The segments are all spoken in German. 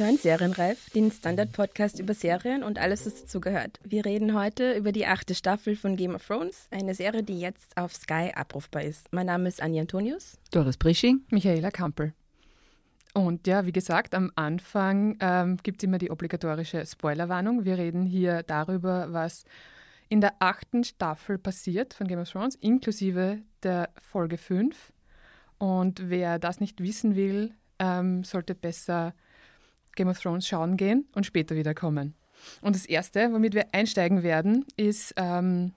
hören Serienreif, den Standard-Podcast über Serien und alles, was dazu gehört. Wir reden heute über die achte Staffel von Game of Thrones, eine Serie, die jetzt auf Sky abrufbar ist. Mein Name ist Anja Antonius. Doris Prisching. Michaela Kampel. Und ja, wie gesagt, am Anfang ähm, gibt es immer die obligatorische Spoilerwarnung. Wir reden hier darüber, was in der achten Staffel passiert von Game of Thrones, inklusive der Folge 5. Und wer das nicht wissen will, ähm, sollte besser Game of Thrones schauen gehen und später wiederkommen. Und das Erste, womit wir einsteigen werden, ist, ähm,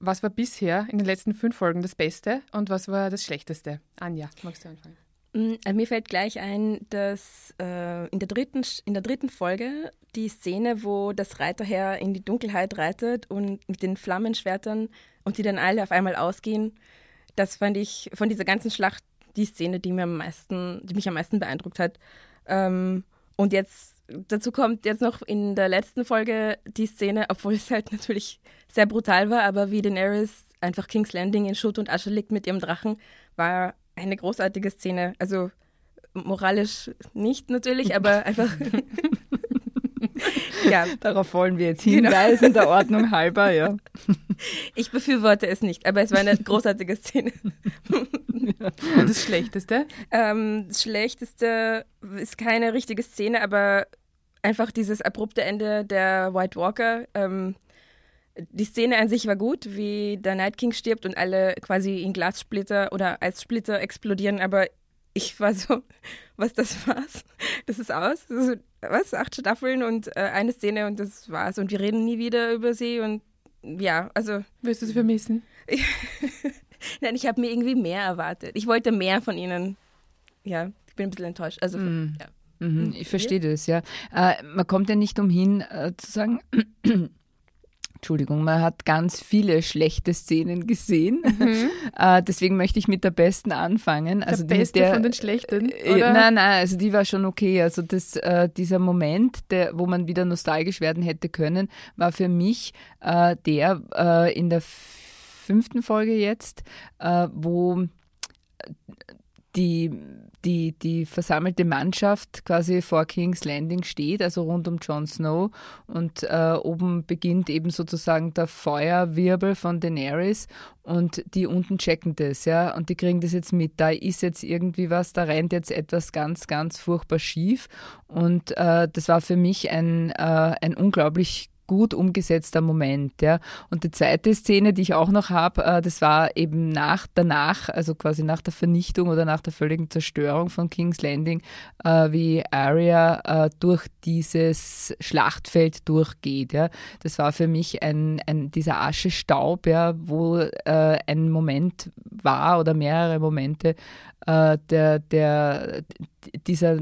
was war bisher in den letzten fünf Folgen das Beste und was war das Schlechteste? Anja, magst du anfangen? Mm, äh, mir fällt gleich ein, dass äh, in, der dritten, in der dritten Folge die Szene, wo das Reiterheer in die Dunkelheit reitet und mit den Flammenschwertern und die dann alle auf einmal ausgehen, das fand ich von dieser ganzen Schlacht die Szene, die, mir am meisten, die mich am meisten beeindruckt hat. Ähm, und jetzt, dazu kommt jetzt noch in der letzten Folge die Szene, obwohl es halt natürlich sehr brutal war, aber wie Daenerys einfach King's Landing in Schutt und Asche liegt mit ihrem Drachen, war eine großartige Szene. Also moralisch nicht natürlich, aber einfach. ja. Darauf wollen wir jetzt genau. hinweisen, genau. der Ordnung halber, ja. Ich befürworte es nicht, aber es war eine großartige Szene. Und das Schlechteste? Ähm, das Schlechteste ist keine richtige Szene, aber einfach dieses abrupte Ende der White Walker. Ähm, die Szene an sich war gut, wie der Night King stirbt und alle quasi in Glassplitter oder Eissplitter explodieren, aber ich war so, was das war's? Das ist aus? Das ist, was? Acht Staffeln und äh, eine Szene und das war's. Und wir reden nie wieder über sie und ja, also. Wirst du sie vermissen? Nein, ich habe mir irgendwie mehr erwartet. Ich wollte mehr von ihnen. Ja, ich bin ein bisschen enttäuscht. Also, mm. ja. Mhm, ich verstehe das, ja. Äh, man kommt ja nicht umhin äh, zu sagen, Entschuldigung, man hat ganz viele schlechte Szenen gesehen. Mhm. Äh, deswegen möchte ich mit der besten anfangen. Der also beste der, von den schlechten? Äh, oder? Nein, nein, also die war schon okay. Also das, äh, dieser Moment, der, wo man wieder nostalgisch werden hätte können, war für mich äh, der äh, in der fünften Folge jetzt, äh, wo die, die, die versammelte Mannschaft quasi vor King's Landing steht, also rund um Jon Snow. Und äh, oben beginnt eben sozusagen der Feuerwirbel von Daenerys und die unten checken das, ja, und die kriegen das jetzt mit. Da ist jetzt irgendwie was, da rennt jetzt etwas ganz, ganz furchtbar schief. Und äh, das war für mich ein, äh, ein unglaublich gut umgesetzter Moment. Ja. Und die zweite Szene, die ich auch noch habe, äh, das war eben nach danach, also quasi nach der Vernichtung oder nach der völligen Zerstörung von King's Landing, äh, wie Arya äh, durch dieses Schlachtfeld durchgeht. Ja. Das war für mich ein, ein dieser Aschestaub, ja, wo ein Moment war oder mehrere Momente, äh, der, der, dieser,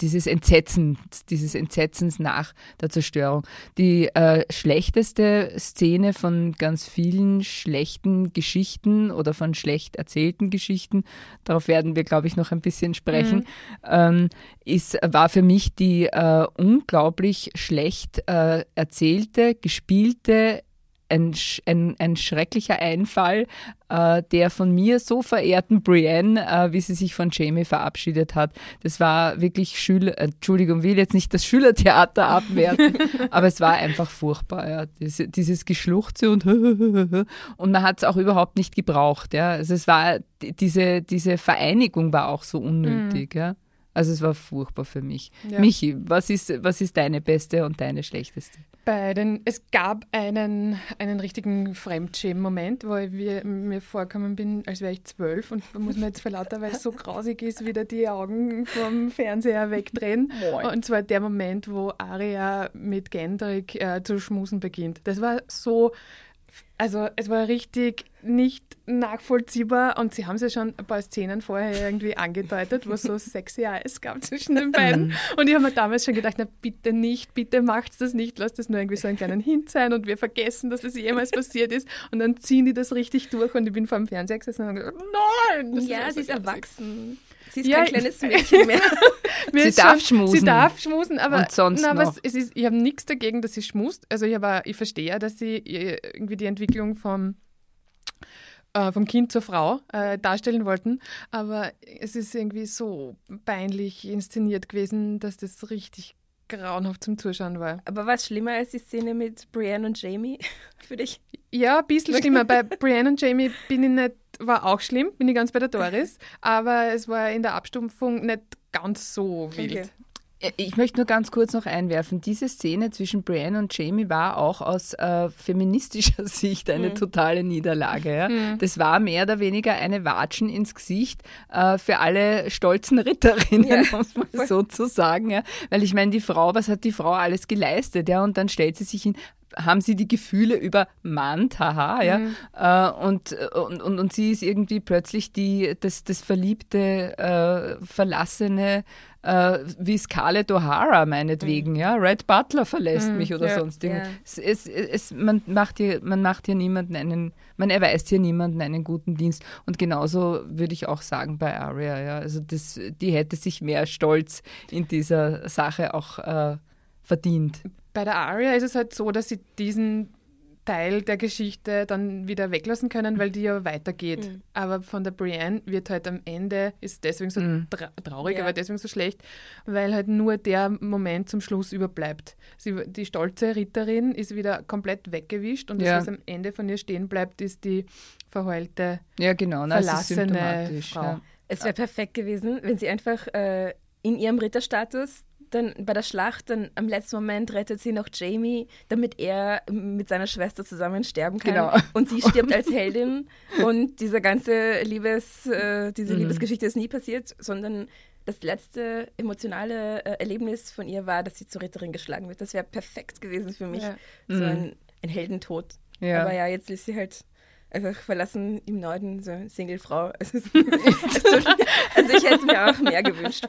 dieses Entsetzens, dieses Entsetzens nach der Zerstörung. Die äh, schlechteste Szene von ganz vielen schlechten Geschichten oder von schlecht erzählten Geschichten, darauf werden wir, glaube ich, noch ein bisschen sprechen, mhm. ähm, ist, war für mich die äh, unglaublich schlecht äh, erzählte, gespielte, ein, ein, ein schrecklicher Einfall äh, der von mir so verehrten Brienne, äh, wie sie sich von Jamie verabschiedet hat. Das war wirklich Schüler, Entschuldigung, will jetzt nicht das Schülertheater abwerten, aber es war einfach furchtbar. Ja. Diese, dieses Geschluchze und und man hat es auch überhaupt nicht gebraucht. Ja. Also es war diese, diese Vereinigung war auch so unnötig. Mhm. Ja. Also es war furchtbar für mich. Ja. Michi, was ist, was ist deine beste und deine schlechteste? Bei den, es gab einen, einen richtigen Fremdschämen-Moment, wo ich mir, mir vorgekommen bin, als wäre ich zwölf und da muss man jetzt vor lauter, weil es so grausig ist, wieder die Augen vom Fernseher wegdrehen. Moin. Und zwar der Moment, wo Aria mit Gendrick äh, zu schmusen beginnt. Das war so also es war richtig nicht nachvollziehbar und sie haben es ja schon ein paar Szenen vorher irgendwie angedeutet, wo es so sexy Eyes gab zwischen den beiden. Und ich habe mir damals schon gedacht, na bitte nicht, bitte macht das nicht, lasst das nur irgendwie so einen kleinen Hint sein und wir vergessen, dass das jemals passiert ist. Und dann ziehen die das richtig durch und ich bin vor dem Fernseher gesessen und habe gesagt, nein! Ja, sie ist erwachsen. Sie ist ja, kein kleines Mädchen mehr. sie darf schon, schmusen. Sie darf schmusen, aber, Und sonst na, noch. es ist, ich habe nichts dagegen, dass sie schmust. Also ich, ich verstehe ja, dass sie irgendwie die Entwicklung vom äh, vom Kind zur Frau äh, darstellen wollten. Aber es ist irgendwie so peinlich inszeniert gewesen, dass das richtig grauenhaft zum Zuschauen war. Aber was schlimmer als die Szene mit Brienne und Jamie für dich? Ja, ein bisschen schlimmer. Bei Brienne und Jamie bin ich nicht, war auch schlimm, bin ich ganz bei der Doris, aber es war in der Abstumpfung nicht ganz so wild. Okay. Äh, ich möchte nur ganz kurz noch einwerfen, diese Szene zwischen Brienne und Jamie war auch aus äh, feministischer Sicht eine mhm. totale Niederlage. Ja? Mhm. Das war mehr oder weniger eine Watschen ins Gesicht äh, für alle stolzen Ritterinnen, ja. muss man so zu sagen. Ja? Weil ich meine, die Frau, was hat die Frau alles geleistet? Ja? Und dann stellt sie sich hin, haben sie die Gefühle übermannt, haha, ja. Mhm. Äh, und, und, und, und sie ist irgendwie plötzlich die, das, das verliebte, äh, verlassene, äh, wie Scarlett O'Hara meinetwegen, mhm. ja. Red Butler verlässt mhm. mich oder ja. sonst irgendwas. Ja. Es, es, es, man, macht hier, man macht hier niemanden einen, man erweist hier niemanden einen guten Dienst. Und genauso würde ich auch sagen bei Aria, ja. Also das, die hätte sich mehr Stolz in dieser Sache auch äh, verdient. Bei der Aria ist es halt so, dass sie diesen Teil der Geschichte dann wieder weglassen können, weil die ja weitergeht. Mhm. Aber von der Brienne wird halt am Ende, ist deswegen so mhm. tra traurig, ja. aber deswegen so schlecht, weil halt nur der Moment zum Schluss überbleibt. Sie, die stolze Ritterin ist wieder komplett weggewischt und ja. das, was am Ende von ihr stehen bleibt, ist die verheulte, ja, genau, verlassene Frau. Ja. Es wäre perfekt gewesen, wenn sie einfach äh, in ihrem Ritterstatus dann bei der Schlacht, dann am letzten Moment rettet sie noch Jamie, damit er mit seiner Schwester zusammen sterben kann. Genau. Und sie stirbt als Heldin. Und diese ganze Liebes, äh, diese mhm. Liebesgeschichte ist nie passiert, sondern das letzte emotionale äh, Erlebnis von ihr war, dass sie zur Ritterin geschlagen wird. Das wäre perfekt gewesen für mich. Ja. So mhm. ein, ein Heldentod. Ja. Aber ja, jetzt ist sie halt einfach verlassen im Norden, so Single-Frau. Also, also, ich hätte mir auch mehr gewünscht.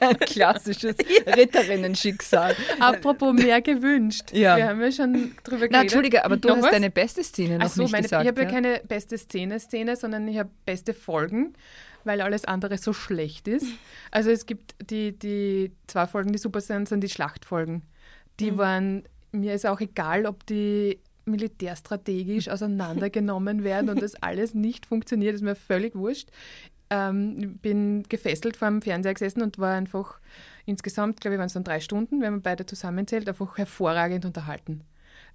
Ein klassisches ja. Ritterinnen-Schicksal. Apropos mehr gewünscht. Ja. Wir haben ja schon drüber geredet. Na, Entschuldige, aber du noch hast was? deine beste Szene noch so, nicht meine, gesagt. Ich habe ja, keine beste Szene-Szene, sondern ich habe beste Folgen weil alles andere so schlecht ist. Also es gibt die, die zwei Folgen, die super sind, sind die Schlachtfolgen. Die mhm. waren, mir ist auch egal, ob die militärstrategisch auseinandergenommen werden und das alles nicht funktioniert, ist mir völlig wurscht. Ähm, bin gefesselt vor dem Fernseher gesessen und war einfach insgesamt, glaube ich, waren es dann drei Stunden, wenn man beide zusammenzählt, einfach hervorragend unterhalten.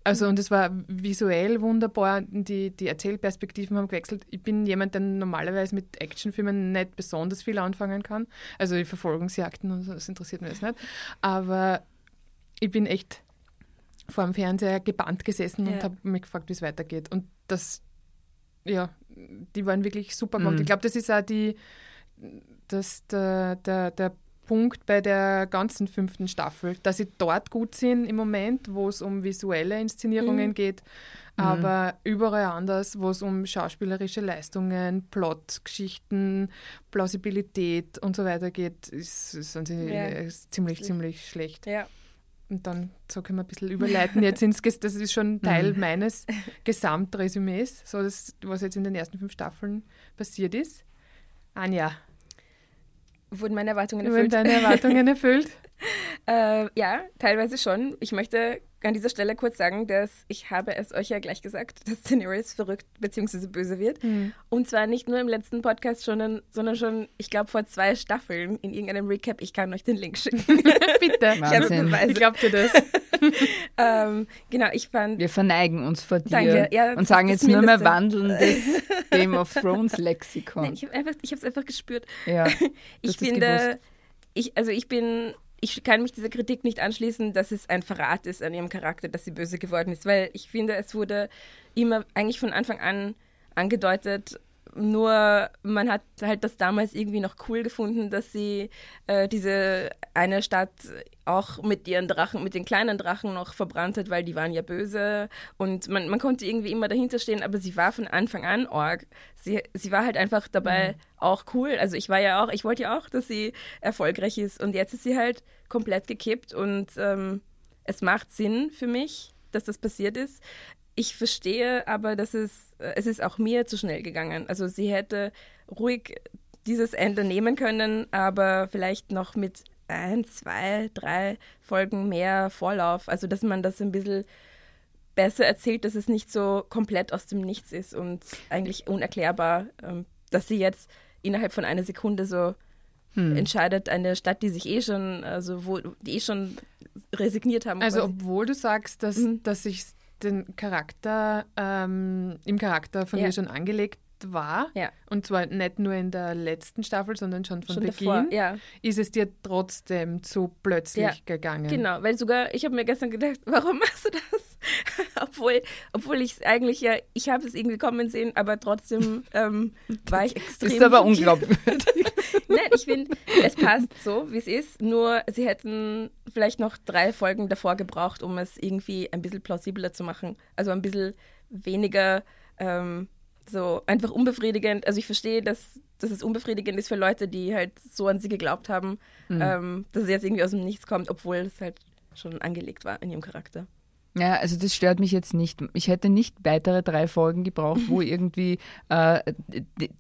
Also und es war visuell wunderbar, die, die Erzählperspektiven haben gewechselt. Ich bin jemand, der normalerweise mit Actionfilmen nicht besonders viel anfangen kann. Also die Verfolgungsjagden und so, das interessiert mich jetzt nicht. Aber ich bin echt vor dem Fernseher gebannt gesessen ja. und habe mich gefragt, wie es weitergeht. Und das, ja, die waren wirklich super gemacht. Mhm. Ich glaube, das ist auch die, das, der, der, der Punkt bei der ganzen fünften Staffel, dass sie dort gut sind im Moment, wo es um visuelle Inszenierungen mhm. geht, mhm. aber mhm. überall anders, wo es um schauspielerische Leistungen, Plot, Geschichten, Plausibilität und so weiter geht, ist, sind sie ja. ziemlich, ziemlich schlecht. Ja. Und dann so können wir ein bisschen überleiten jetzt ins, das ist schon Teil mhm. meines Gesamtresümees, so das, was jetzt in den ersten fünf Staffeln passiert ist. Anja. Wurden meine Erwartungen erfüllt? Wurden deine Erwartungen erfüllt? äh, ja, teilweise schon. Ich möchte an dieser Stelle kurz sagen, dass ich habe es euch ja gleich gesagt, dass Daenerys verrückt bzw. böse wird. Mhm. Und zwar nicht nur im letzten Podcast, schon, sondern schon, ich glaube, vor zwei Staffeln in irgendeinem Recap. Ich kann euch den Link schicken. Bitte. Wahnsinn. Ich, ich glaube dir das. ähm, genau, ich fand... Wir verneigen uns vor dir Danke. Ja, und sagen jetzt nur mehr wandelndes Game of Thrones Lexikon. Nein, ich habe es einfach, einfach gespürt. Ja, ich finde... Ich, also ich bin ich kann mich dieser Kritik nicht anschließen, dass es ein Verrat ist an ihrem Charakter, dass sie böse geworden ist, weil ich finde, es wurde immer eigentlich von Anfang an angedeutet, nur man hat halt das damals irgendwie noch cool gefunden, dass sie äh, diese eine Stadt auch mit ihren Drachen, mit den kleinen Drachen noch verbrannt hat, weil die waren ja böse und man, man konnte irgendwie immer dahinter stehen, aber sie war von Anfang an Org. Sie, sie war halt einfach dabei mhm. auch cool. Also ich war ja auch, ich wollte ja auch, dass sie erfolgreich ist und jetzt ist sie halt komplett gekippt und ähm, es macht Sinn für mich, dass das passiert ist. Ich verstehe aber, dass es, äh, es ist auch mir zu schnell gegangen. Also sie hätte ruhig dieses Ende nehmen können, aber vielleicht noch mit ein, zwei, drei Folgen mehr Vorlauf. Also dass man das ein bisschen besser erzählt, dass es nicht so komplett aus dem Nichts ist und eigentlich unerklärbar, ähm, dass sie jetzt innerhalb von einer Sekunde so hm. entscheidet, eine Stadt, die sich eh schon, also wo die eh schon resigniert haben. Also quasi. obwohl du sagst, dass, mhm. dass sich den Charakter ähm, im Charakter von ja. ihr schon angelegt war, ja. und zwar nicht nur in der letzten Staffel, sondern schon von schon Beginn, davor, ja. ist es dir trotzdem zu plötzlich gegangen. Genau, weil sogar, ich habe mir gestern gedacht, warum machst du das? obwohl obwohl ich es eigentlich ja, ich habe es irgendwie kommen sehen, aber trotzdem ähm, war ich extrem... Das ist aber unglaublich. Nein, ich finde, es passt so, wie es ist, nur sie hätten vielleicht noch drei Folgen davor gebraucht, um es irgendwie ein bisschen plausibler zu machen. Also ein bisschen weniger... Ähm, so einfach unbefriedigend. Also ich verstehe, dass, dass es unbefriedigend ist für Leute, die halt so an sie geglaubt haben, mhm. ähm, dass es jetzt irgendwie aus dem Nichts kommt, obwohl es halt schon angelegt war in ihrem Charakter. Ja, also das stört mich jetzt nicht. Ich hätte nicht weitere drei Folgen gebraucht, wo irgendwie äh,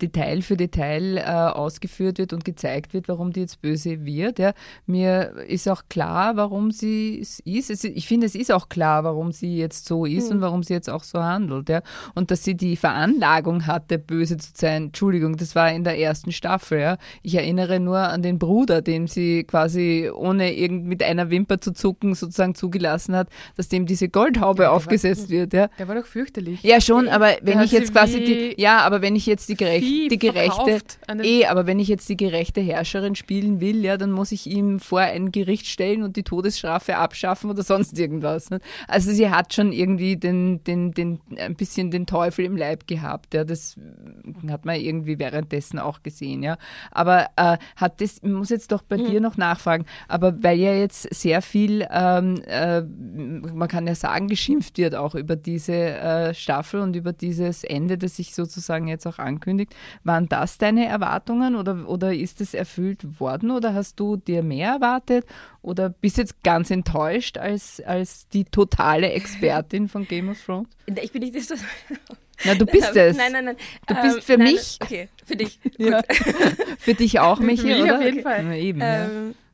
Detail für Detail äh, ausgeführt wird und gezeigt wird, warum die jetzt böse wird. Ja. Mir ist auch klar, warum sie es ist. Ich finde, es ist auch klar, warum sie jetzt so ist mhm. und warum sie jetzt auch so handelt. Ja. Und dass sie die Veranlagung hatte, böse zu sein. Entschuldigung, das war in der ersten Staffel. Ja. Ich erinnere nur an den Bruder, dem sie quasi ohne irgend mit einer Wimper zu zucken sozusagen zugelassen hat, dass dem diese Goldhaube ja, aufgesetzt war, wird. Ja. Der war doch fürchterlich. Ja, schon, aber wenn ich jetzt quasi die, ja, aber wenn ich jetzt die, gerecht, die gerechte, eh, aber wenn ich jetzt die gerechte Herrscherin spielen will, ja, dann muss ich ihm vor ein Gericht stellen und die Todesstrafe abschaffen oder sonst irgendwas. Ne? Also sie hat schon irgendwie den, den, den, ein bisschen den Teufel im Leib gehabt. Ja, das hat man irgendwie währenddessen auch gesehen, ja. Aber äh, hat das, ich muss jetzt doch bei mhm. dir noch nachfragen, aber weil ja jetzt sehr viel, ähm, äh, man kann ja sagen, geschimpft wird auch über diese äh, Staffel und über dieses Ende, das sich sozusagen jetzt auch ankündigt. Waren das deine Erwartungen oder, oder ist es erfüllt worden oder hast du dir mehr erwartet oder bist jetzt ganz enttäuscht als, als die totale Expertin von Game of Thrones? Ich bin nicht so. Na, du bist es. Nein, nein, nein. Du bist ähm, für nein, mich. Okay, für dich. Ja. für dich auch, Michi, oder? auf jeden Fall. Na, eben, ähm, ja.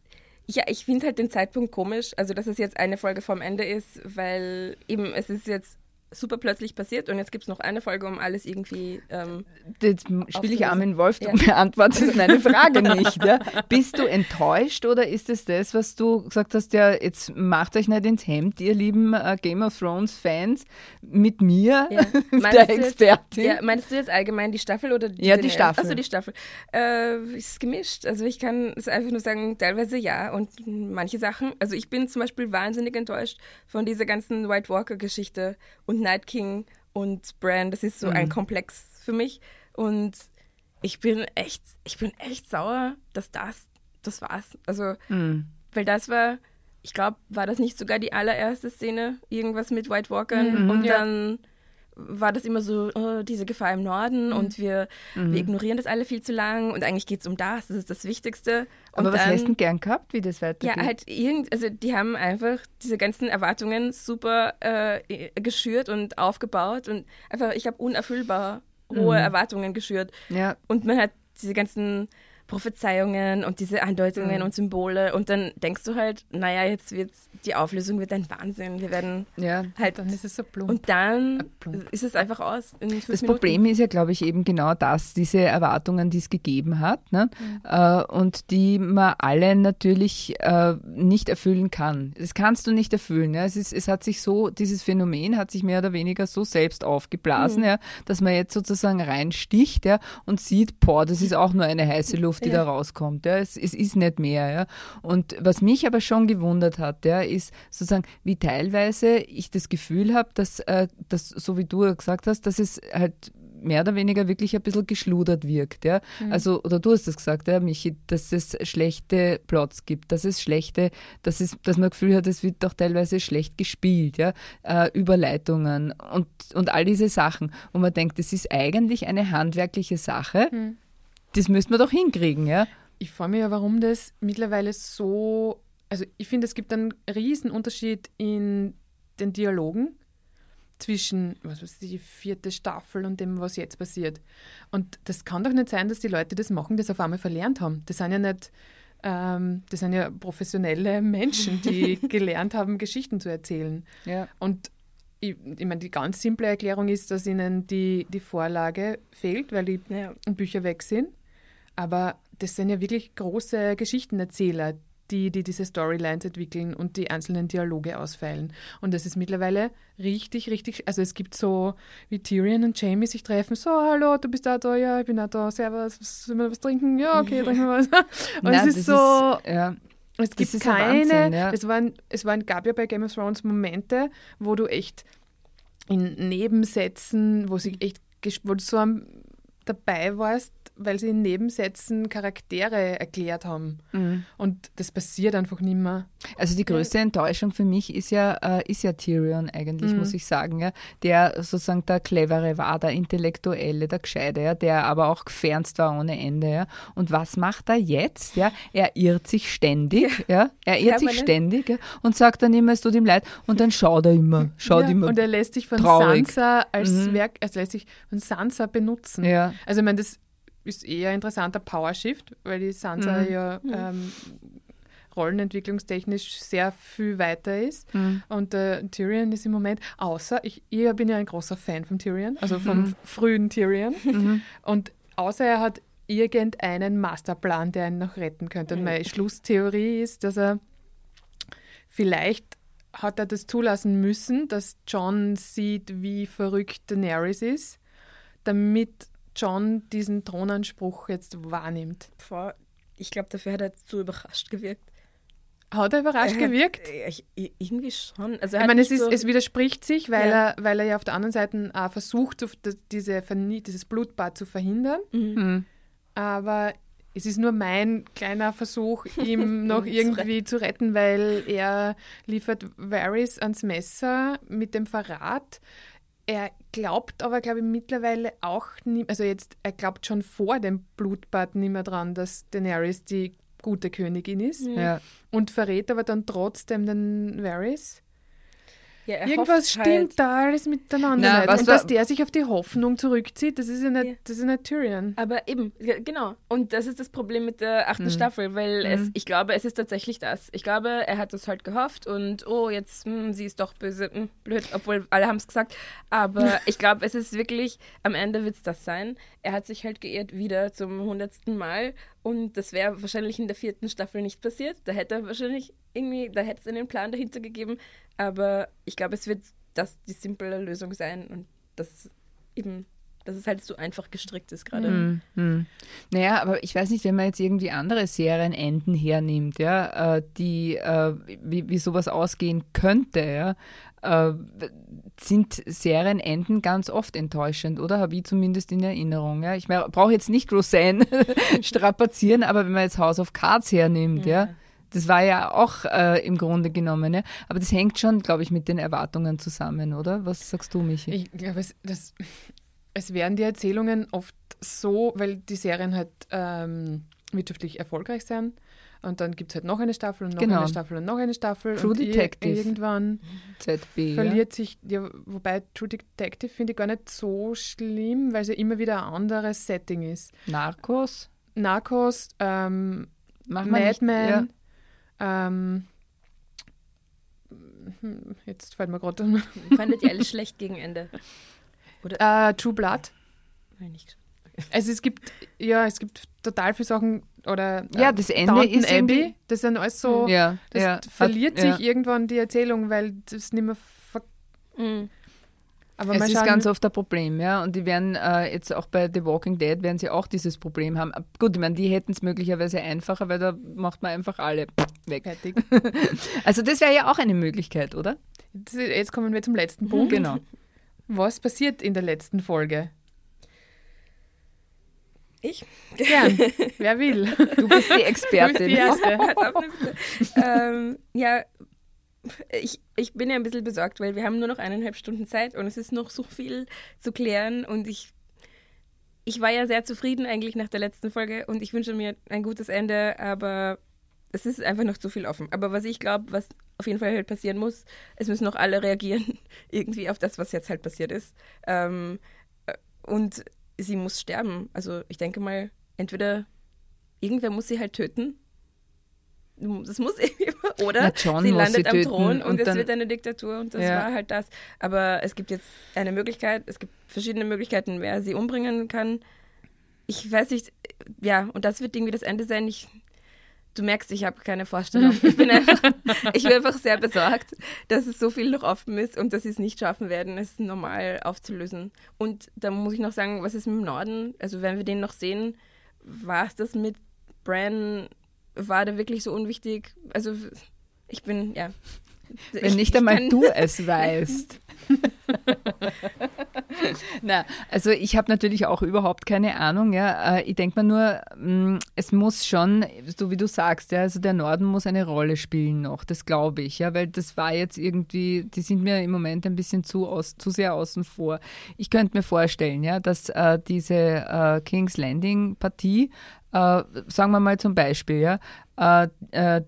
Ja, ich finde halt den Zeitpunkt komisch, also dass es jetzt eine Folge vorm Ende ist, weil eben es ist jetzt super plötzlich passiert und jetzt gibt es noch eine Folge, um alles irgendwie. Ähm, jetzt spiele ich Armin Wolf, du ja. beantwortest meine Frage nicht. Ja? Bist du enttäuscht oder ist es das, was du gesagt hast, ja, jetzt macht euch nicht ins Hemd, ihr lieben äh, Game of Thrones Fans, mit mir, ja. der Expertin? Jetzt, ja, meinst du jetzt allgemein die Staffel oder die Ja, die Staffel. Achso, die Staffel. Äh, ist gemischt. Also ich kann es einfach nur sagen, teilweise ja und manche Sachen. Also ich bin zum Beispiel wahnsinnig enttäuscht von dieser ganzen White Walker-Geschichte und Night King und Bran, das ist so mhm. ein Komplex für mich. Und ich bin echt, ich bin echt sauer, dass das, das war's. Also, mhm. weil das war, ich glaube, war das nicht sogar die allererste Szene, irgendwas mit White Walkern mhm, und ja. dann war das immer so, oh, diese Gefahr im Norden mhm. und wir, mhm. wir ignorieren das alle viel zu lang und eigentlich geht es um das, das ist das Wichtigste. Und Aber was hast du gern gehabt, wie das weitergeht? Ja, halt irgend, also die haben einfach diese ganzen Erwartungen super äh, geschürt und aufgebaut und einfach, ich habe unerfüllbar hohe mhm. Erwartungen geschürt. Ja. Und man hat diese ganzen Prophezeiungen und diese Andeutungen mhm. und Symbole und dann denkst du halt, naja, jetzt wird die Auflösung wird ein Wahnsinn. Wir werden ja, halt dann ist es so plump. Und dann ist es einfach aus. das Minuten. Problem ist ja, glaube ich, eben genau das, diese Erwartungen, die es gegeben hat ne? Mhm. Äh, und die man alle natürlich äh, nicht erfüllen kann. Das kannst du nicht erfüllen. Ja? Es, ist, es hat sich so, dieses Phänomen hat sich mehr oder weniger so selbst aufgeblasen, mhm. ja, dass man jetzt sozusagen reinsticht ja, und sieht, boah, das ist auch nur eine heiße Luft die ja. da rauskommt. Ja. Es, es, ist nicht mehr. Ja. Und was mich aber schon gewundert hat, ja, ist sozusagen, wie teilweise ich das Gefühl habe, dass, äh, dass, so wie du gesagt hast, dass es halt mehr oder weniger wirklich ein bisschen geschludert wirkt. Ja? Mhm. Also, oder du hast das gesagt, ja, Michi, dass es schlechte Plots gibt, dass es schlechte, dass, es, dass man das Gefühl hat, es wird doch teilweise schlecht gespielt, ja? Äh, Überleitungen und, und all diese Sachen. Und man denkt, das ist eigentlich eine handwerkliche Sache. Mhm das müssten wir doch hinkriegen, ja? Ich frage mich ja, warum das mittlerweile so. Also, ich finde, es gibt einen riesen Unterschied in den Dialogen zwischen, was weiß ich, die vierte Staffel und dem, was jetzt passiert. Und das kann doch nicht sein, dass die Leute das machen, das auf einmal verlernt haben. Das sind ja nicht. Ähm, das sind ja professionelle Menschen, die gelernt haben, Geschichten zu erzählen. Ja. Und ich, ich meine, die ganz simple Erklärung ist, dass ihnen die, die Vorlage fehlt, weil die Ja. Bücher weg sind. Aber das sind ja wirklich große Geschichtenerzähler, die, die diese Storylines entwickeln und die einzelnen Dialoge ausfeilen. Und das ist mittlerweile richtig, richtig. Also es gibt so, wie Tyrion und Jamie sich treffen, so, hallo, du bist auch da, ja, ich bin auch da, servus, sollen wir was trinken? Ja, okay, trinken wir was. Und Na, es ist so, ja. es gibt ist ein keine, Wahnsinn, ja. es, waren, es waren, gab ja bei Game of Thrones Momente, wo du echt in Nebensätzen, wo sie echt, wo du so am, dabei warst, weil sie in Nebensätzen Charaktere erklärt haben. Mhm. Und das passiert einfach nicht mehr. Also die größte Enttäuschung für mich ist ja, äh, ist ja Tyrion eigentlich, Mhm. muss ich sagen, ja, der sozusagen der Clevere war, der Intellektuelle, der Gescheite, ja, der aber auch gefernst war ohne Ende. Ja. Und was macht er jetzt? Ja? Er irrt sich ständig, ja. Er irrt sich Permanent. ständig ja, und sagt dann immer, es tut ihm leid und dann schaut er immer, schaut Ja, immer. und er lässt sich von traurig. Sansa als Mhm. Werk, also lässt sich von Sansa benutzen. ja. Also ich meine, das ist eher ein interessanter Power Shift, weil die Sansa Mhm. ja ähm, rollenentwicklungstechnisch sehr viel weiter ist. Mhm. Und äh, Tyrion ist im Moment, außer, ich, ich bin ja ein großer Fan von Tyrion, also vom Mhm. frühen Tyrion. Mhm. Und außer er hat irgendeinen Masterplan, der ihn noch retten könnte. Und Mhm. meine Schlusstheorie ist, dass er vielleicht hat er das zulassen müssen, dass John sieht, wie verrückt Daenerys ist, damit John diesen Thronanspruch jetzt wahrnimmt. Ich glaube, dafür hat er zu überrascht gewirkt. Hat er überrascht Er hat- gewirkt? äh, Ich, irgendwie schon. Also Ich meine, es, ist, so, es widerspricht sich, weil, Ja. er, weil er ja auf der anderen Seite auch versucht, zu, das- diese, dieses Blutbad zu verhindern. Mhm. Mhm. Aber es ist nur mein kleiner Versuch, ihm noch irgendwie zu retten, weil er liefert Varys ans Messer mit dem Verrat. Er glaubt aber, glaube ich, mittlerweile auch nicht, also jetzt, er glaubt schon vor dem Blutbad nicht mehr dran, dass Daenerys die gute Königin ist ja. und verrät aber dann trotzdem den Varys. Ja, Irgendwas hofft stimmt Halt, da alles miteinander. Na, nicht. was und dass der sich auf die Hoffnung zurückzieht, das ist ja nicht, Ja. das ist nicht Tyrion. aber eben, genau. Und das ist das Problem mit der achten Mhm. Staffel, weil es, Mhm. ich glaube, es ist tatsächlich das. Ich glaube, er hat das halt gehofft und oh, jetzt, hm, sie ist doch böse, hm, blöd, obwohl alle haben es gesagt. Aber ich glaube, es ist wirklich, am Ende wird es das sein. Er hat sich halt geirrt wieder zum hundertsten Mal und das wäre wahrscheinlich in der vierten Staffel nicht passiert. Da hätte er wahrscheinlich irgendwie, da hätte es einen Plan dahinter gegeben. Aber ich glaube, es wird das die simple Lösung sein und das eben, dass es halt so einfach gestrickt ist gerade. Hm, hm. Naja, aber ich weiß nicht, wenn man jetzt irgendwie andere Serienenden hernimmt, ja, äh, die, äh, wie, wie sowas ausgehen könnte, ja, äh, sind Serienenden ganz oft enttäuschend, oder? Habe ich zumindest in Erinnerung. Ja? Ich brauche jetzt nicht Roseanne strapazieren, aber wenn man jetzt House of Cards hernimmt, ja, das war ja auch äh, im Grunde genommen, ja. Aber das hängt schon, glaube ich, mit den Erwartungen zusammen, oder? Was sagst du, Michi? Ich glaube, es, das, es werden die Erzählungen oft so, weil die Serien halt ähm, wirtschaftlich erfolgreich sind. Und dann gibt es halt noch eine Staffel und noch Genau. eine Staffel und noch eine Staffel. True und ir- Detective. irgendwann ZB. ja? verliert sich, ja, wobei True Detective finde ich gar nicht so schlimm, weil es ja immer wieder ein anderes Setting ist. Narcos? Narcos, ähm, Madman, ja. ähm, hm, jetzt fällt mir gerade Fandet ihr alles schlecht gegen Ende? äh, True Blood. Nein, nicht. Also es gibt, ja, es gibt total viele Sachen, oder Ja, äh, das Ende Downton ist Abbey, das sind alles so, Ja, das ja. verliert Hat, sich Ja. irgendwann die Erzählung, weil das nicht mehr ver Mhm. aber Es ist ganz oft ein Problem, ja. Und die werden äh, jetzt auch bei The Walking Dead werden sie auch dieses Problem haben. Ab- Gut, ich meine, die hätten es möglicherweise einfacher, weil da macht man einfach alle weg. fertig. Also das wäre ja auch eine Möglichkeit, oder? Jetzt kommen wir zum letzten Punkt. Genau. Was passiert in der letzten Folge? Ich? Gern. Wer will? Du bist die Du bist Expertin. die Erste. Ähm, ja, ich, ich bin ja ein bisschen besorgt, weil wir haben nur noch eineinhalb Stunden Zeit und es ist noch so viel zu klären und ich, ich war ja sehr zufrieden eigentlich nach der letzten Folge und ich wünsche mir ein gutes Ende, aber es ist einfach noch zu viel offen. Aber was ich glaube, was auf jeden Fall halt passieren muss, es müssen noch alle reagieren irgendwie auf das, was jetzt halt passiert ist. Ähm, äh, und sie muss sterben. Also ich denke mal, entweder irgendwer muss sie halt töten das muss irgendwie, oder sie landet sie am Thron und, und es wird eine Diktatur und das Ja. war halt das. Aber es gibt jetzt eine Möglichkeit, es gibt verschiedene Möglichkeiten, wer sie umbringen kann. Ich weiß nicht, ja, und das wird irgendwie das Ende sein. Ich, du merkst, ich habe keine Vorstellung. Ich bin einfach, ich bin einfach sehr besorgt, dass es so viel noch offen ist und dass sie es nicht schaffen werden, es normal aufzulösen. Und da muss ich noch sagen, was ist mit dem Norden? Also wenn wir den noch sehen, war es das mit Bran, war der wirklich so unwichtig? Also ich bin, ja. Wenn ich, nicht ich einmal du es weißt. Na, also ich habe natürlich auch überhaupt keine Ahnung. Ja. Äh, Ich denke mir nur, mh, es muss schon, so wie du sagst, ja, also der Norden muss eine Rolle spielen noch. Das glaube ich, ja, weil das war jetzt irgendwie, die sind mir im Moment ein bisschen zu, aus, zu sehr außen vor. Ich könnte mir vorstellen, ja, dass äh, diese äh, King's Landing Partie, äh, sagen wir mal zum Beispiel, ja, äh, äh,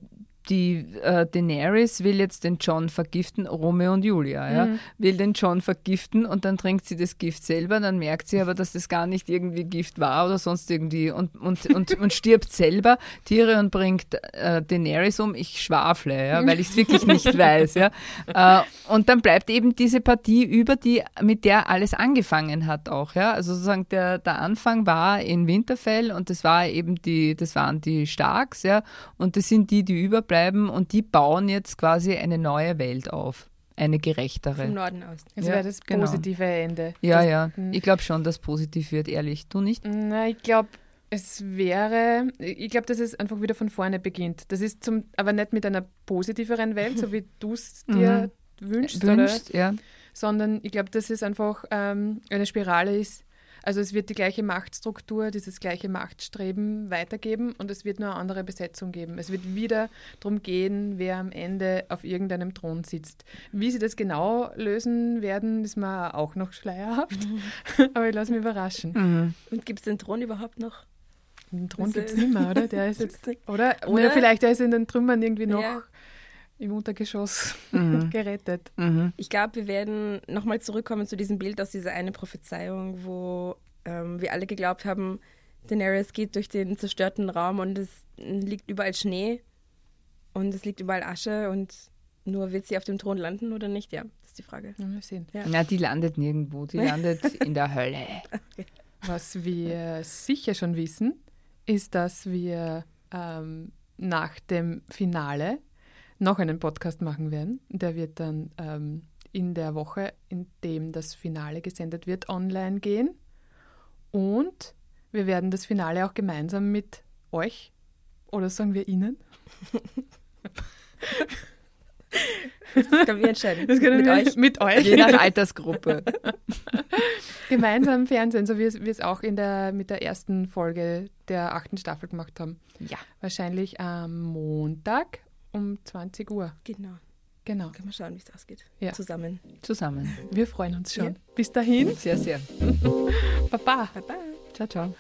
die äh, Daenerys will jetzt den John vergiften, Romeo und Julia, ja, will den John vergiften und dann trinkt sie das Gift selber, dann merkt sie aber, dass das gar nicht irgendwie Gift war oder sonst irgendwie und, und, und, und stirbt selber. Tyrion bringt äh, Daenerys um, ich schwafle, ja, weil ich es wirklich nicht weiß, ja. Äh, und dann bleibt eben diese Partie über, die, mit der alles angefangen hat auch, ja. Also sozusagen der, der Anfang war in Winterfell und das war eben die, das waren die Starks, ja, und das sind die, die überbleiben und die bauen jetzt quasi eine neue Welt auf. Eine gerechtere. Vom Norden aus. Das Ja, wäre das genau. positive Ende. Ja, das, ja. Hm. Ich glaube schon, dass positiv wird, ehrlich. Du nicht? Na, ich glaube, es wäre, ich glaube, dass es einfach wieder von vorne beginnt. Das ist zum, aber nicht mit einer positiveren Welt, so wie du es dir wünschst, Oder? Wünscht, ja. sondern ich glaube, dass es einfach ähm, eine Spirale ist. Also es wird die gleiche Machtstruktur, dieses gleiche Machtstreben weitergeben und es wird nur eine andere Besetzung geben. Es wird wieder darum gehen, wer am Ende auf irgendeinem Thron sitzt. Wie sie das genau lösen werden, ist mir auch noch schleierhaft. Aber ich lasse mich überraschen. Mhm. Und gibt es den Thron überhaupt noch? Den Thron gibt es nicht mehr, oder? Der ist jetzt, oder? Oder? Oder vielleicht der ist in den Trümmern irgendwie noch Ja. Im Untergeschoss Mhm. gerettet. Mhm. Ich glaube, wir werden nochmal zurückkommen zu diesem Bild aus dieser eine Prophezeiung, wo ähm, wir alle geglaubt haben, Daenerys geht durch den zerstörten Raum und es liegt überall Schnee und es liegt überall Asche und nur wird sie auf dem Thron landen oder nicht? Ja, das ist die Frage. Ja, Mal sehen. Ja. Na, die landet nirgendwo. Die landet in der Hölle. Was wir sicher schon wissen, ist, dass wir ähm, nach dem Finale noch einen Podcast machen werden. Der wird dann ähm, in der Woche, in dem das Finale gesendet wird, online gehen. Und wir werden das Finale auch gemeinsam mit euch, oder sagen wir Ihnen, Das können wir entscheiden. das können Mit wir euch. mit euch Je nach Altersgruppe. gemeinsam Fernsehen, so wie wir es auch in der, mit der ersten Folge der achten Staffel gemacht haben. Ja. Wahrscheinlich am Montag um 20 Uhr. Genau. Genau. Können wir schauen, wie es ausgeht. Ja. Zusammen. Zusammen. Wir freuen uns schon. Ja. Bis dahin. Sehr, sehr. Baba. Baba. Ciao, ciao.